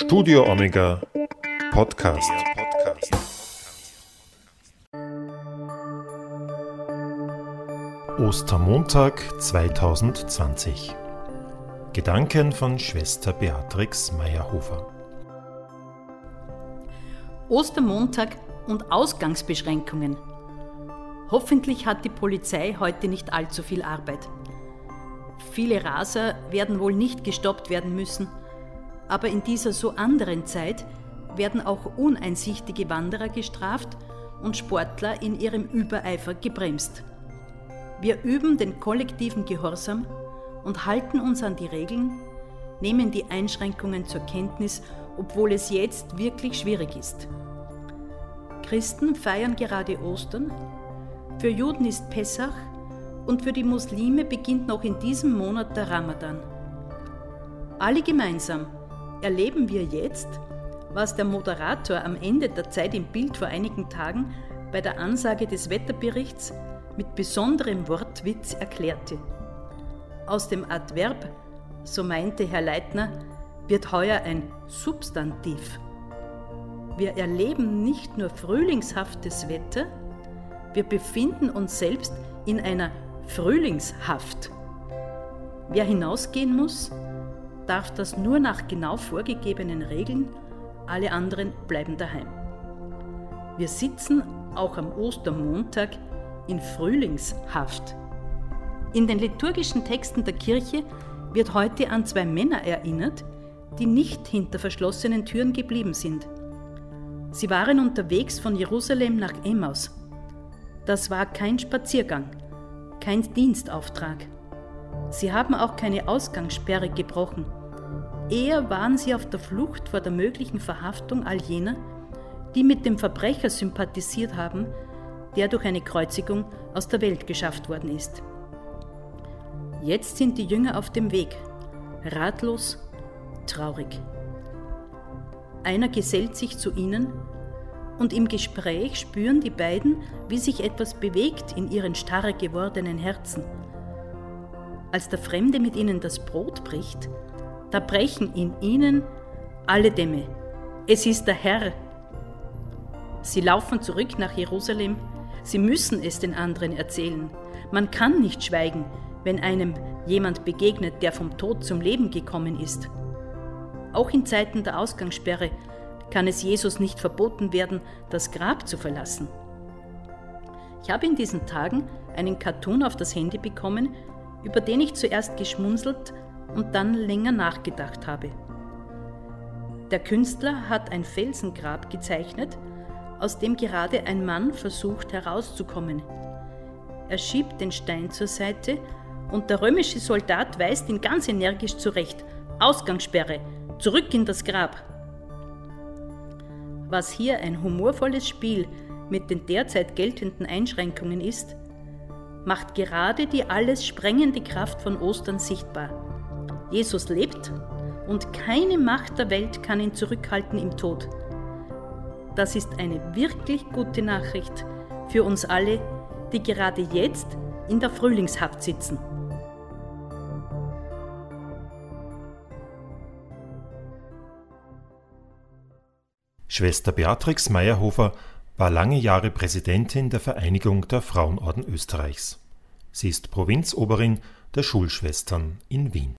Studio Omega Podcast. Ostermontag 2020. Gedanken von Schwester Beatrix Meyerhofer. Ostermontag und Ausgangsbeschränkungen. Hoffentlich hat die Polizei heute nicht allzu viel Arbeit. Viele Raser werden wohl nicht gestoppt werden müssen, aber in dieser so anderen Zeit werden auch uneinsichtige Wanderer gestraft und Sportler in ihrem Übereifer gebremst. Wir üben den kollektiven Gehorsam und halten uns an die Regeln, nehmen die Einschränkungen zur Kenntnis, obwohl es jetzt wirklich schwierig ist. Christen feiern gerade Ostern, für Juden ist Pessach und für die Muslime beginnt noch in diesem Monat der Ramadan. Alle gemeinsam erleben wir jetzt, was der Moderator am Ende der Zeit im Bild vor einigen Tagen bei der Ansage des Wetterberichts mit besonderem Wortwitz erklärte. Aus dem Adverb, so meinte Herr Leitner, wird heuer ein Substantiv. Wir erleben nicht nur frühlingshaftes Wetter, wir befinden uns selbst in einer Frühlingshaft. Wer hinausgehen muss, darf das nur nach genau vorgegebenen Regeln, alle anderen bleiben daheim. Wir sitzen auch am Ostermontag in Frühlingshaft. In den liturgischen Texten der Kirche wird heute an zwei Männer erinnert, die nicht hinter verschlossenen Türen geblieben sind. Sie waren unterwegs von Jerusalem nach Emmaus. Das war kein Spaziergang, kein Dienstauftrag. Sie haben auch keine Ausgangssperre gebrochen. Eher waren sie auf der Flucht vor der möglichen Verhaftung all jener, die mit dem Verbrecher sympathisiert haben, der durch eine Kreuzigung aus der Welt geschafft worden ist. Jetzt sind die Jünger auf dem Weg, ratlos, traurig. Einer gesellt sich zu ihnen und im Gespräch spüren die beiden, wie sich etwas bewegt in ihren starre gewordenen Herzen. Als der Fremde mit ihnen das Brot bricht, da brechen in ihnen alle Dämme. Es ist der Herr. Sie laufen zurück nach Jerusalem. Sie müssen es den anderen erzählen. Man kann nicht schweigen, wenn einem jemand begegnet, der vom Tod zum Leben gekommen ist. Auch in Zeiten der Ausgangssperre kann es Jesus nicht verboten werden, das Grab zu verlassen. Ich habe in diesen Tagen einen Cartoon auf das Handy bekommen, über den ich zuerst geschmunzelt und dann länger nachgedacht habe. Der Künstler hat ein Felsengrab gezeichnet, aus dem gerade ein Mann versucht herauszukommen. Er schiebt den Stein zur Seite und der römische Soldat weist ihn ganz energisch zurecht. Ausgangssperre, zurück in das Grab. Was hier ein humorvolles Spiel mit den derzeit geltenden Einschränkungen ist, macht gerade die alles sprengende Kraft von Ostern sichtbar. Jesus lebt und keine Macht der Welt kann ihn zurückhalten im Tod. Das ist eine wirklich gute Nachricht für uns alle, die gerade jetzt in der Frühlingshaft sitzen. Schwester Beatrix Meyerhofer war lange Jahre Präsidentin der Vereinigung der Frauenorden Österreichs. Sie ist Provinzoberin der Schulschwestern in Wien.